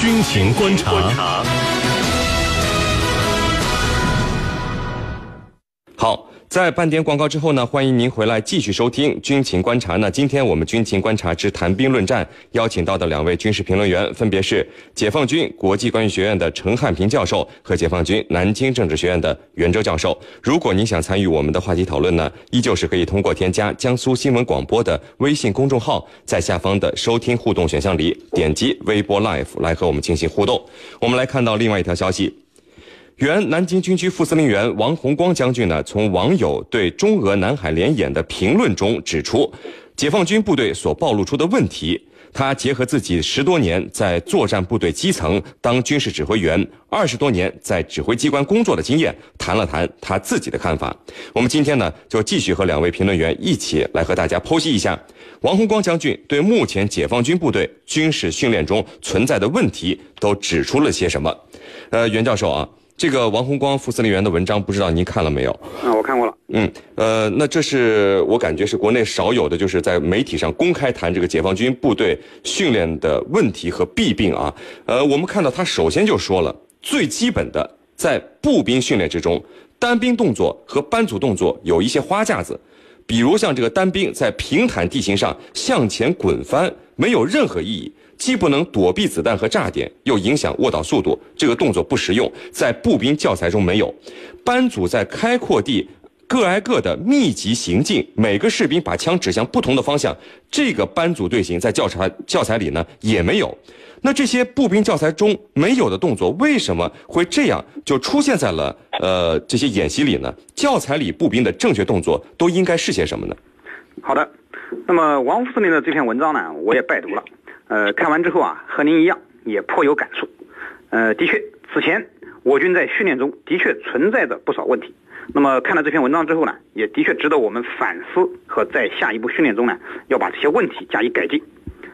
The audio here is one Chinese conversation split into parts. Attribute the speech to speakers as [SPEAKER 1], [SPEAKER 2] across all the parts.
[SPEAKER 1] 军情观察。
[SPEAKER 2] 好，在半点广告之后呢，欢迎您回来继续收听军情观察。那今天我们军情观察之谈兵论战邀请到的两位军事评论员，分别是解放军国际关系学院的陈汉平教授和解放军南京政治学院的袁周教授。如果您想参与我们的话题讨论呢，依旧是可以通过添加江苏新闻广播的微信公众号，在下方的收听互动选项里点击微波 Live 来和我们进行互动。我们来看到另外一条消息。原南京军区副司令员王洪光将军呢，从网友对中俄南海联演的评论中指出，解放军部队所暴露出的问题。他结合自己十多年在作战部队基层当军事指挥员，二十多年在指挥机关工作的经验，谈了谈他自己的看法。我们今天呢，就继续和两位评论员一起来和大家剖析一下王洪光将军对目前解放军部队军事训练中存在的问题都指出了些什么。呃，袁教授啊。这个王洪光副司令员的文章，不知道您看了没有？
[SPEAKER 3] 啊，我看过了。
[SPEAKER 2] 嗯，呃，那这是我感觉是国内少有的，就是在媒体上公开谈这个解放军部队训练的问题和弊病啊。呃，我们看到他首先就说了，最基本的在步兵训练之中，单兵动作和班组动作有一些花架子，比如像这个单兵在平坦地形上向前滚翻，没有任何意义。既不能躲避子弹和炸点，又影响卧倒速度，这个动作不实用，在步兵教材中没有。班组在开阔地各挨各的密集行进，每个士兵把枪指向不同的方向，这个班组队形在教材教材里呢也没有。那这些步兵教材中没有的动作，为什么会这样就出现在了呃这些演习里呢？教材里步兵的正确动作都应该是些什么呢？
[SPEAKER 3] 好的，那么王副司令的这篇文章呢，我也拜读了。呃，看完之后啊，和您一样也颇有感触。呃，的确，此前我军在训练中的确存在着不少问题。那么看了这篇文章之后呢，也的确值得我们反思和在下一步训练中呢，要把这些问题加以改进。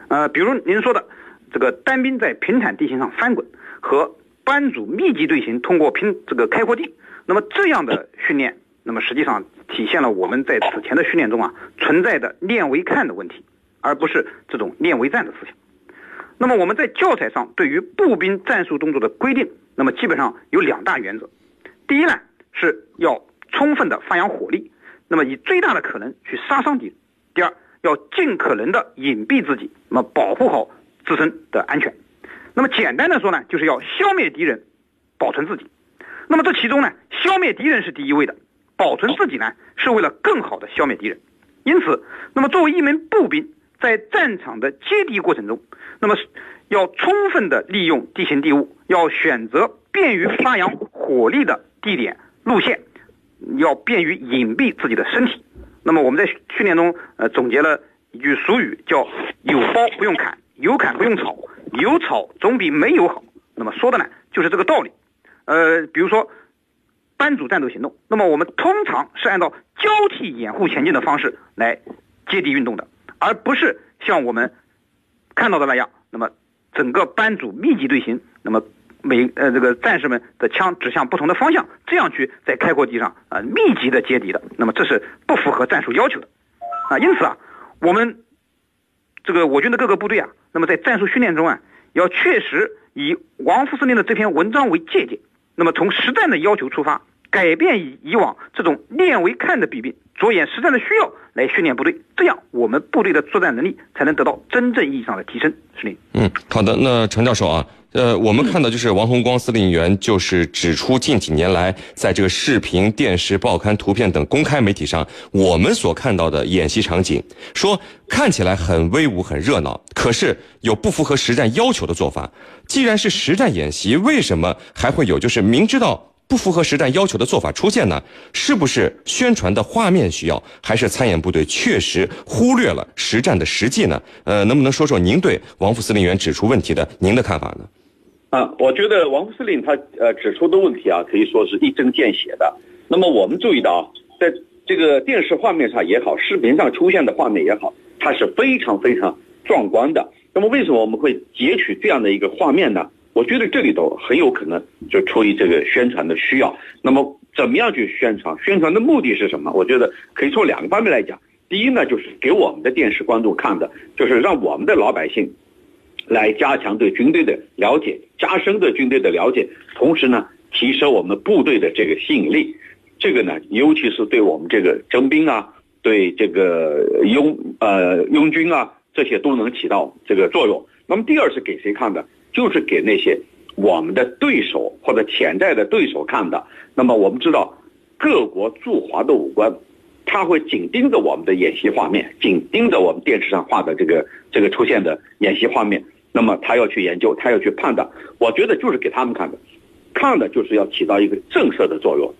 [SPEAKER 3] 呃，比如您说的这个单兵在平坦地形上翻滚和班组密集队形通过平这个开阔地，那么这样的训练，那么实际上体现了我们在此前的训练中啊存在的练为看的问题，而不是这种练为战的思想。那么我们在教材上对于步兵战术动作的规定，那么基本上有两大原则。第一呢，是要充分的发扬火力，那么以最大的可能去杀伤敌人；第二，要尽可能的隐蔽自己，那么保护好自身的安全。那么简单的说呢，就是要消灭敌人，保存自己。那么这其中呢，消灭敌人是第一位的，保存自己呢，是为了更好的消灭敌人。因此，那么作为一名步兵。在战场的接敌过程中，那么要充分的利用地形地物，要选择便于发扬火力的地点路线，要便于隐蔽自己的身体。那么我们在训练中，呃，总结了一句俗语，叫“有包不用砍，有砍不用草，有草总比没有好”。那么说的呢，就是这个道理。呃，比如说班组战斗行动，那么我们通常是按照交替掩护前进的方式来接敌运动的。而不是像我们看到的那样，那么整个班组密集队形，那么每呃这个战士们的枪指向不同的方向，这样去在开阔地上啊密集的接敌的，那么这是不符合战术要求的啊。因此啊，我们这个我军的各个部队啊，那么在战术训练中啊，要确实以王副司令的这篇文章为借鉴，那么从实战的要求出发。改变以以往这种练为看的弊病，着眼实战的需要来训练部队，这样我们部队的作战能力才能得到真正意义上的提升。司令，
[SPEAKER 2] 嗯，好的。那陈教授啊，呃，我们看到就是王洪光司令员就是指出，近几年来在这个视频、电视、报刊、图片等公开媒体上，我们所看到的演习场景，说看起来很威武、很热闹，可是有不符合实战要求的做法。既然是实战演习，为什么还会有就是明知道？不符合实战要求的做法出现呢？是不是宣传的画面需要，还是参演部队确实忽略了实战的实际呢？呃，能不能说说您对王副司令员指出问题的您的看法呢？
[SPEAKER 4] 啊，我觉得王副司令他呃指出的问题啊，可以说是一针见血的。那么我们注意到，在这个电视画面上也好，视频上出现的画面也好，它是非常非常壮观的。那么为什么我们会截取这样的一个画面呢？我觉得这里头很有可能就出于这个宣传的需要。那么，怎么样去宣传？宣传的目的是什么？我觉得可以从两个方面来讲。第一呢，就是给我们的电视观众看的，就是让我们的老百姓来加强对军队的了解，加深对军队的了解，同时呢，提升我们部队的这个吸引力。这个呢，尤其是对我们这个征兵啊，对这个拥呃拥军啊，这些都能起到这个作用。那么第二是给谁看的？就是给那些我们的对手或者潜在的对手看的。那么我们知道，各国驻华的武官，他会紧盯着我们的演习画面，紧盯着我们电视上画的这个这个出现的演习画面。那么他要去研究，他要去判断。我觉得就是给他们看的，看的就是要起到一个震慑的作用，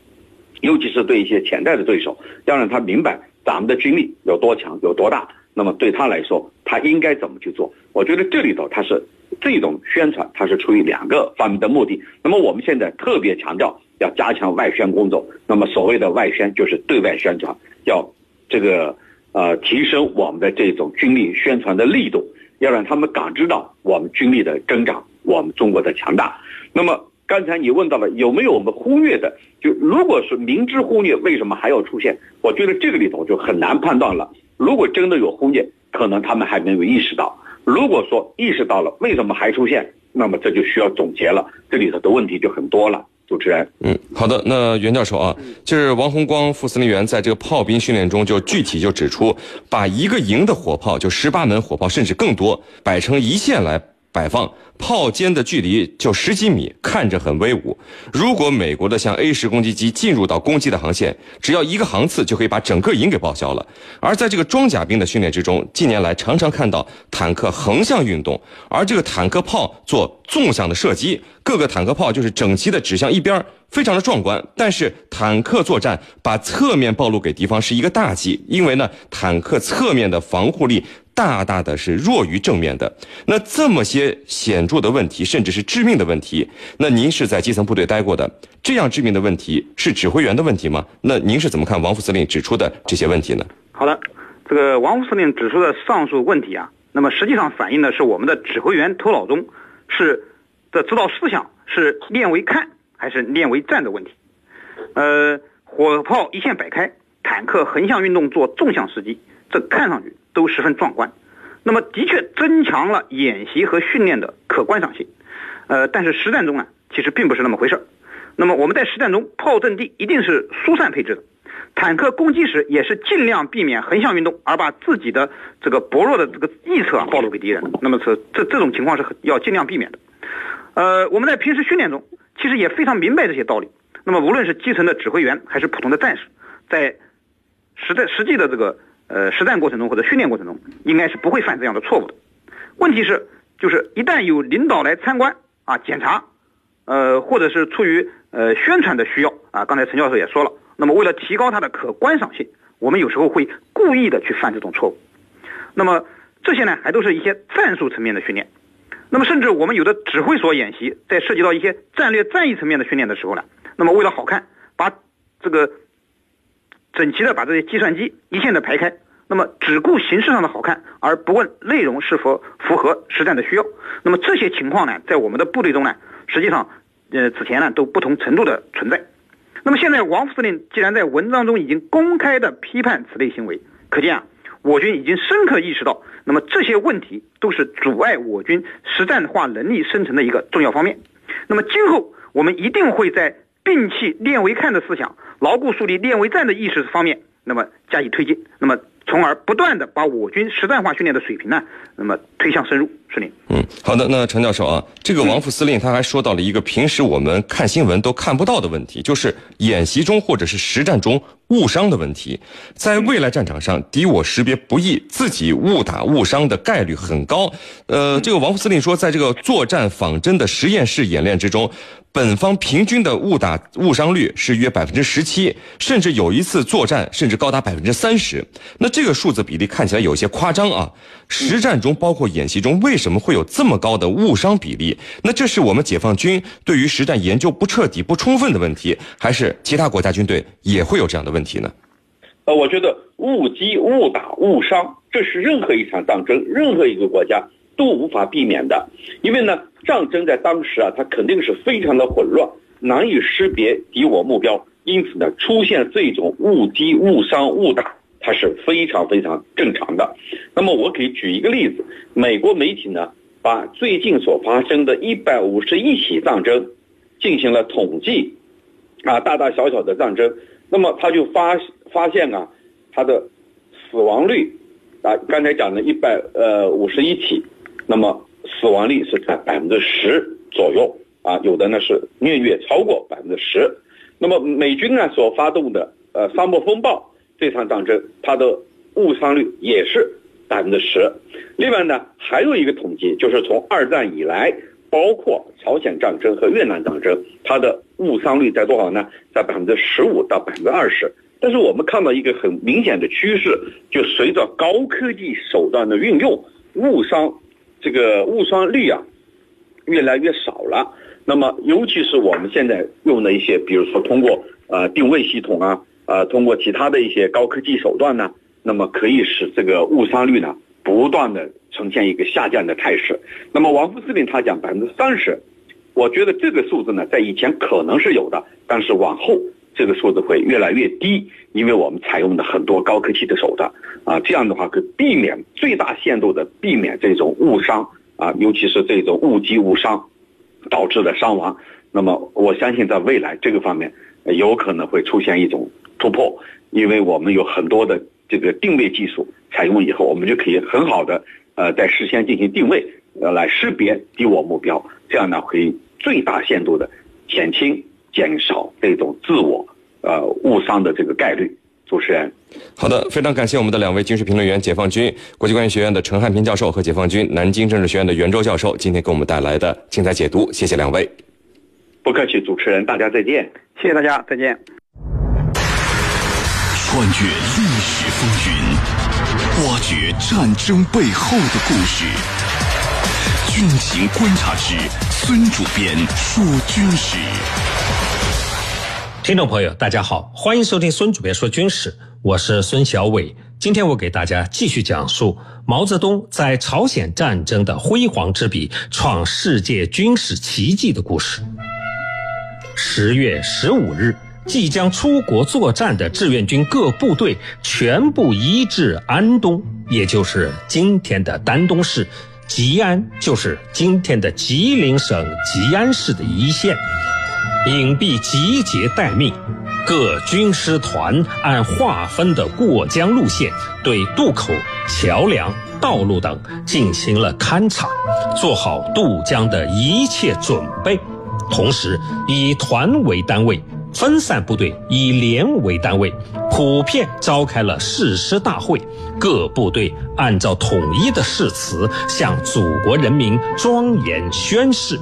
[SPEAKER 4] 尤其是对一些潜在的对手，要让他明白咱们的军力有多强、有多大。那么对他来说，他应该怎么去做？我觉得这里头他是这种宣传，它是出于两个方面的目的。那么我们现在特别强调要加强外宣工作。那么所谓的外宣就是对外宣传，要这个呃提升我们的这种军力宣传的力度。要让他们感知到我们军力的增长，我们中国的强大。那么刚才你问到了有没有我们忽略的？就如果是明知忽略，为什么还要出现？我觉得这个里头就很难判断了。如果真的有忽略，可能他们还没有意识到；如果说意识到了，为什么还出现？那么这就需要总结了。这里头的问题就很多了。主持人，
[SPEAKER 2] 嗯，好的，那袁教授啊，就是王洪光副司令员在这个炮兵训练中就具体就指出，把一个营的火炮，就十八门火炮甚至更多，摆成一线来。摆放炮尖的距离就十几米，看着很威武。如果美国的像 A 十攻击机进入到攻击的航线，只要一个航次就可以把整个营给报销了。而在这个装甲兵的训练之中，近年来常常看到坦克横向运动，而这个坦克炮做纵向的射击，各个坦克炮就是整齐的指向一边，非常的壮观。但是坦克作战把侧面暴露给敌方是一个大忌，因为呢，坦克侧面的防护力。大大的是弱于正面的，那这么些显著的问题，甚至是致命的问题，那您是在基层部队待过的，这样致命的问题是指挥员的问题吗？那您是怎么看王副司令指出的这些问题呢？
[SPEAKER 3] 好的，这个王副司令指出的上述问题啊，那么实际上反映的是我们的指挥员头脑中是的指导思想是练为看还是练为战的问题。呃，火炮一线摆开，坦克横向运动做纵向射击，这看上去。都十分壮观，那么的确增强了演习和训练的可观赏性，呃，但是实战中呢，其实并不是那么回事那么我们在实战中，炮阵地一定是疏散配置的，坦克攻击时也是尽量避免横向运动，而把自己的这个薄弱的这个翼侧暴露给敌人。那么这这这种情况是要尽量避免的。呃，我们在平时训练中，其实也非常明白这些道理。那么无论是基层的指挥员还是普通的战士，在实在实际的这个。呃，实战过程中或者训练过程中，应该是不会犯这样的错误的。问题是，就是一旦有领导来参观啊、检查，呃，或者是出于呃宣传的需要啊，刚才陈教授也说了，那么为了提高它的可观赏性，我们有时候会故意的去犯这种错误。那么这些呢，还都是一些战术层面的训练。那么甚至我们有的指挥所演习，在涉及到一些战略战役层面的训练的时候呢，那么为了好看，把这个。整齐的把这些计算机一线的排开，那么只顾形式上的好看，而不问内容是否符合实战的需要。那么这些情况呢，在我们的部队中呢，实际上，呃，此前呢都不同程度的存在。那么现在王副司令既然在文章中已经公开的批判此类行为，可见啊，我军已经深刻意识到，那么这些问题都是阻碍我军实战化能力生成的一个重要方面。那么今后我们一定会在。摒弃练为看的思想，牢固树立练为战的意识方面，那么加以推进，那么从而不断的把我军实战化训练的水平呢，那么推向深入。是您。
[SPEAKER 2] 嗯，好的。那陈教授啊，这个王副司令他还说到了一个平时我们看新闻都看不到的问题，就是演习中或者是实战中误伤的问题。在未来战场上，敌我识别不易，自己误打误伤的概率很高。呃，这个王副司令说，在这个作战仿真的实验室演练之中。本方平均的误打误伤率是约百分之十七，甚至有一次作战甚至高达百分之三十。那这个数字比例看起来有些夸张啊！实战中包括演习中，为什么会有这么高的误伤比例？那这是我们解放军对于实战研究不彻底、不充分的问题，还是其他国家军队也会有这样的问题问题呢？
[SPEAKER 4] 呃，我觉得误击、误打、误伤，这是任何一场战争、任何一个国家都无法避免的，因为呢。战争在当时啊，它肯定是非常的混乱，难以识别敌我目标，因此呢，出现这种误击、误伤、误打，它是非常非常正常的。那么我可以举一个例子，美国媒体呢把最近所发生的一百五十一起战争进行了统计，啊，大大小小的战争，那么他就发发现啊，他的死亡率啊，刚才讲的一百呃五十一起，那么死亡率是在百分之十左右啊，有的呢是略略超过百分之十。那么美军呢所发动的呃沙漠风暴这场战争，它的误伤率也是百分之十。另外呢，还有一个统计，就是从二战以来，包括朝鲜战争和越南战争，它的误伤率在多少呢？在百分之十五到百分之二十。但是我们看到一个很明显的趋势，就随着高科技手段的运用，误伤这个误伤率啊越来越少了。那么，尤其是我们现在用的一些，比如说通过呃定位系统啊，呃通过其他的一些高科技手段呢，那么可以使这个误伤率呢不断的呈现一个下降的态势。那么王副司令他讲百分之三十，我觉得这个数字呢在以前可能是有的，但是往后这个数字会越来越低，因为我们采用的很多高科技的手段啊，这样的话可避免最大限度的避免这种误伤啊，尤其是这种误击误伤。导致的伤亡，那么我相信在未来这个方面有可能会出现一种突破，因为我们有很多的这个定位技术采用以后，我们就可以很好的呃在事先进行定位，呃来识别敌我目标，这样呢可以最大限度的减轻减少这种自我呃误伤的这个概率。主持人，
[SPEAKER 2] 好的，非常感谢我们的两位军事评论员，解放军国际关系学院的陈汉平教授和解放军南京政治学院的袁周教授，今天给我们带来的精彩解读，谢谢两位。
[SPEAKER 4] 不客气，主持人，大家再见，
[SPEAKER 3] 谢谢大家，再见。
[SPEAKER 1] 穿越历史风云，挖掘战争背后的故事，军情观察之孙主编说军事。
[SPEAKER 5] 听众朋友，大家好，欢迎收听孙主编说军事，我是孙小伟。今天我给大家继续讲述毛泽东在朝鲜战争的辉煌之笔，创世界军事奇迹的故事。十月十五日，即将出国作战的志愿军各部队全部移至安东，也就是今天的丹东市，吉安就是今天的吉林省吉安市的一线。隐蔽集结待命，各军师团按划分的过江路线，对渡口、桥梁、道路等进行了勘察，做好渡江的一切准备。同时，以团为单位，分散部队以连为单位，普遍召开了誓师大会。各部队按照统一的誓词，向祖国人民庄严宣誓。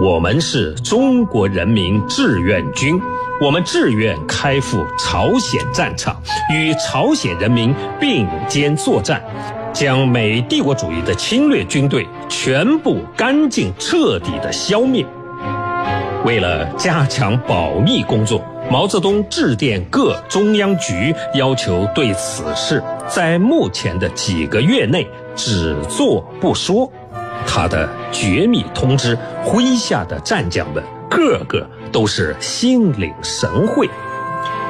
[SPEAKER 5] 我们是中国人民志愿军，我们志愿开赴朝鲜战场，与朝鲜人民并肩作战，将美帝国主义的侵略军队全部干净彻底的消灭。为了加强保密工作，毛泽东致电各中央局，要求对此事在目前的几个月内只做不说。他的绝密通知，麾下的战将们个个都是心领神会。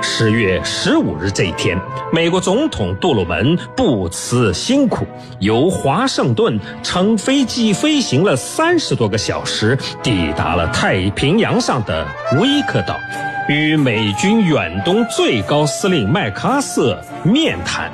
[SPEAKER 5] 十月十五日这一天，美国总统杜鲁门不辞辛苦，由华盛顿乘飞机飞行了三十多个小时，抵达了太平洋上的威克岛，与美军远东最高司令麦克阿瑟面谈。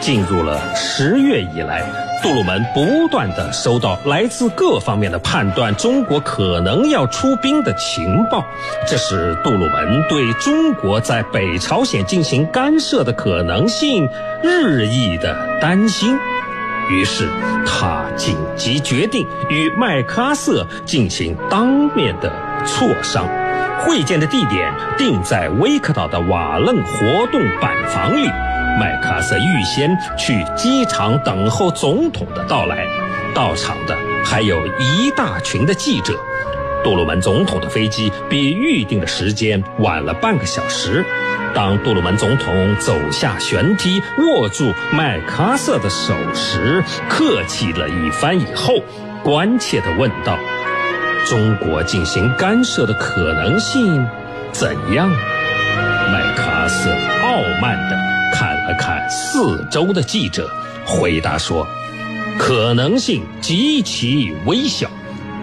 [SPEAKER 5] 进入了十月以来，杜鲁门不断的收到来自各方面的判断中国可能要出兵的情报，这使杜鲁门对中国在北朝鲜进行干涉的可能性日益的担心。于是，他紧急决定与麦克阿瑟进行当面的磋商，会见的地点定在威克岛的瓦楞活动板房里。麦克阿瑟预先去机场等候总统的到来，到场的还有一大群的记者。杜鲁门总统的飞机比预定的时间晚了半个小时。当杜鲁门总统走下舷梯，握住麦克阿瑟的手时，客气了一番以后，关切地问道：“中国进行干涉的可能性怎样？”麦克阿瑟傲慢地。看了看四周的记者，回答说：“可能性极其微小。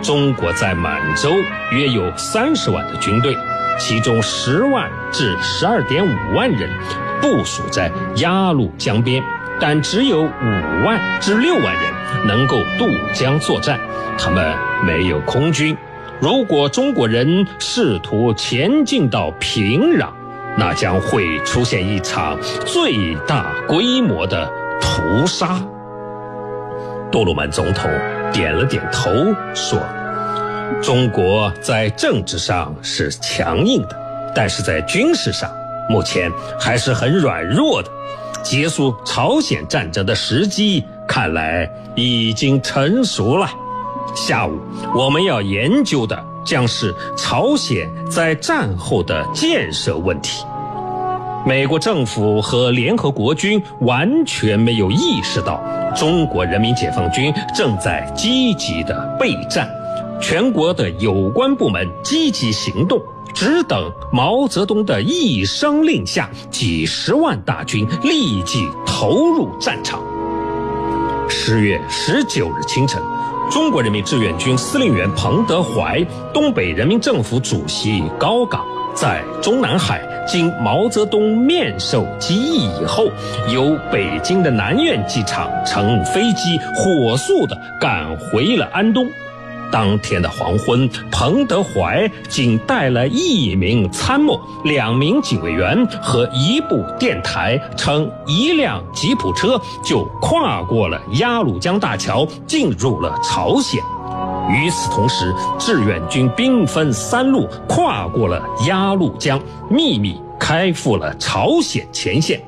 [SPEAKER 5] 中国在满洲约有三十万的军队，其中十万至十二点五万人部署在鸭绿江边，但只有五万至六万人能够渡江作战。他们没有空军。如果中国人试图前进到平壤，那将会出现一场最大规模的屠杀。杜鲁门总统点了点头，说：“中国在政治上是强硬的，但是在军事上目前还是很软弱的。结束朝鲜战争的时机看来已经成熟了。下午我们要研究的。”将是朝鲜在战后的建设问题。美国政府和联合国军完全没有意识到中国人民解放军正在积极的备战，全国的有关部门积极行动，只等毛泽东的一声令下，几十万大军立即投入战场。十月十九日清晨。中国人民志愿军司令员彭德怀、东北人民政府主席高岗在中南海经毛泽东面授机宜以后，由北京的南苑机场乘飞机火速地赶回了安东。当天的黄昏，彭德怀仅带了一名参谋、两名警卫员和一部电台，乘一辆吉普车就跨过了鸭绿江大桥，进入了朝鲜。与此同时，志愿军兵分三路跨过了鸭绿江，秘密开赴了朝鲜前线。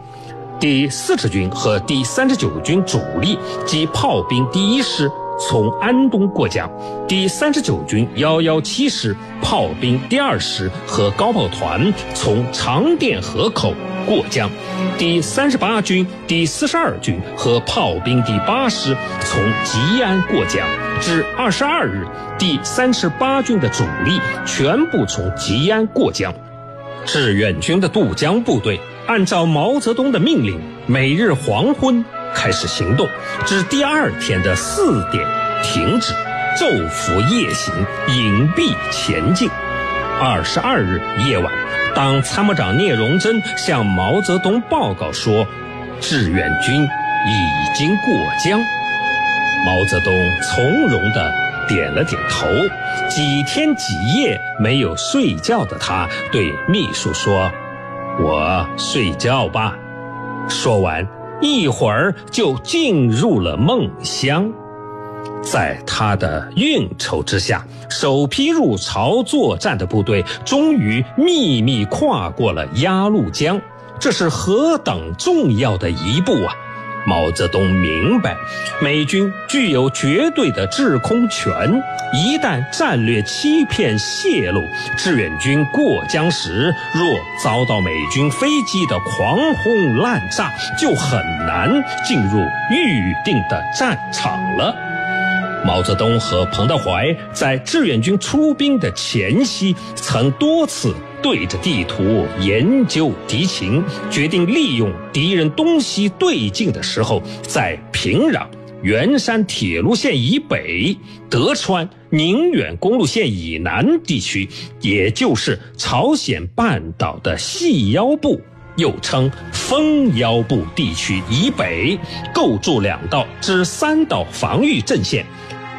[SPEAKER 5] 第四十军和第三十九军主力及炮兵第一师。从安东过江，第三十九军幺幺七师炮兵第二师和高炮团从长甸河口过江，第三十八军、第四十二军和炮兵第八师从吉安过江。至二十二日，第三十八军的主力全部从吉安过江。志愿军的渡江部队按照毛泽东的命令，每日黄昏。开始行动，至第二天的四点停止，昼伏夜行，隐蔽前进。二十二日夜晚，当参谋长聂荣臻向毛泽东报告说，志愿军已经过江，毛泽东从容地点了点头。几天几夜没有睡觉的他，对秘书说：“我睡觉吧。”说完。一会儿就进入了梦乡，在他的运筹之下，首批入朝作战的部队终于秘密跨过了鸭绿江，这是何等重要的一步啊！毛泽东明白，美军具有绝对的制空权，一旦战略欺骗泄露，志愿军过江时若遭到美军飞机的狂轰滥炸，就很难进入预定的战场了。毛泽东和彭德怀在志愿军出兵的前夕，曾多次。对着地图研究敌情，决定利用敌人东西对进的时候，在平壤、元山铁路线以北、德川、宁远公路线以南地区，也就是朝鲜半岛的细腰部，又称丰腰部地区以北，构筑两道至三道防御阵线。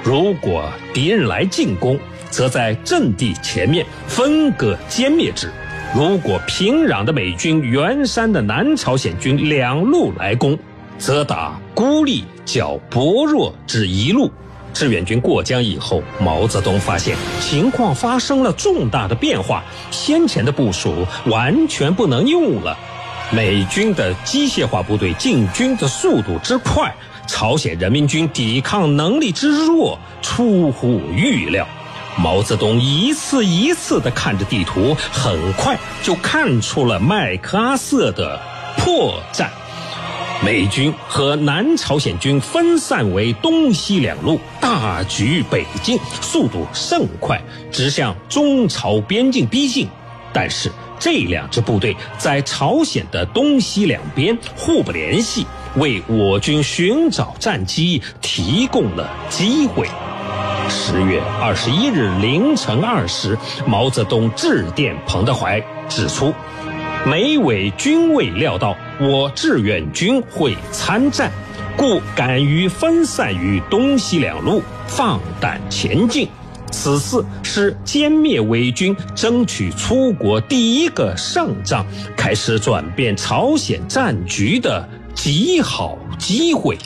[SPEAKER 5] 如果敌人来进攻，则在阵地前面分割歼灭之。如果平壤的美军、元山的南朝鲜军两路来攻，则打孤立较薄弱之一路。志愿军过江以后，毛泽东发现情况发生了重大的变化，先前的部署完全不能用了。美军的机械化部队进军的速度之快，朝鲜人民军抵抗能力之弱，出乎预料。毛泽东一次一次地看着地图，很快就看出了麦克阿瑟的破绽。美军和南朝鲜军分散为东西两路，大举北进，速度甚快，直向中朝边境逼近。但是这两支部队在朝鲜的东西两边互不联系，为我军寻找战机提供了机会。十月二十一日凌晨二时，毛泽东致电彭德怀，指出：“美委均未料到我志愿军会参战，故敢于分散于东西两路，放胆前进。此次是歼灭伪军、争取出国第一个胜仗，开始转变朝鲜战局的极好机会。”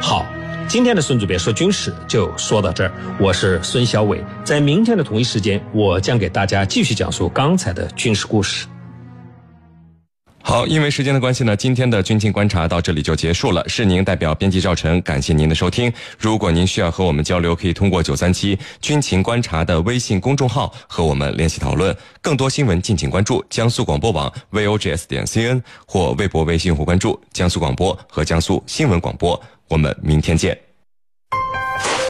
[SPEAKER 5] 好。今天的孙主编说军事就说到这儿，我是孙小伟，在明天的同一时间，我将给大家继续讲述刚才的军事故事。
[SPEAKER 2] 好，因为时间的关系呢，今天的军情观察到这里就结束了。是您代表编辑赵晨，感谢您的收听。如果您需要和我们交流，可以通过九三七军情观察的微信公众号和我们联系讨论。更多新闻敬请关注江苏广播网 vogs 点 cn 或微博、微信或关注江苏广播和江苏新闻广播。我们明天见。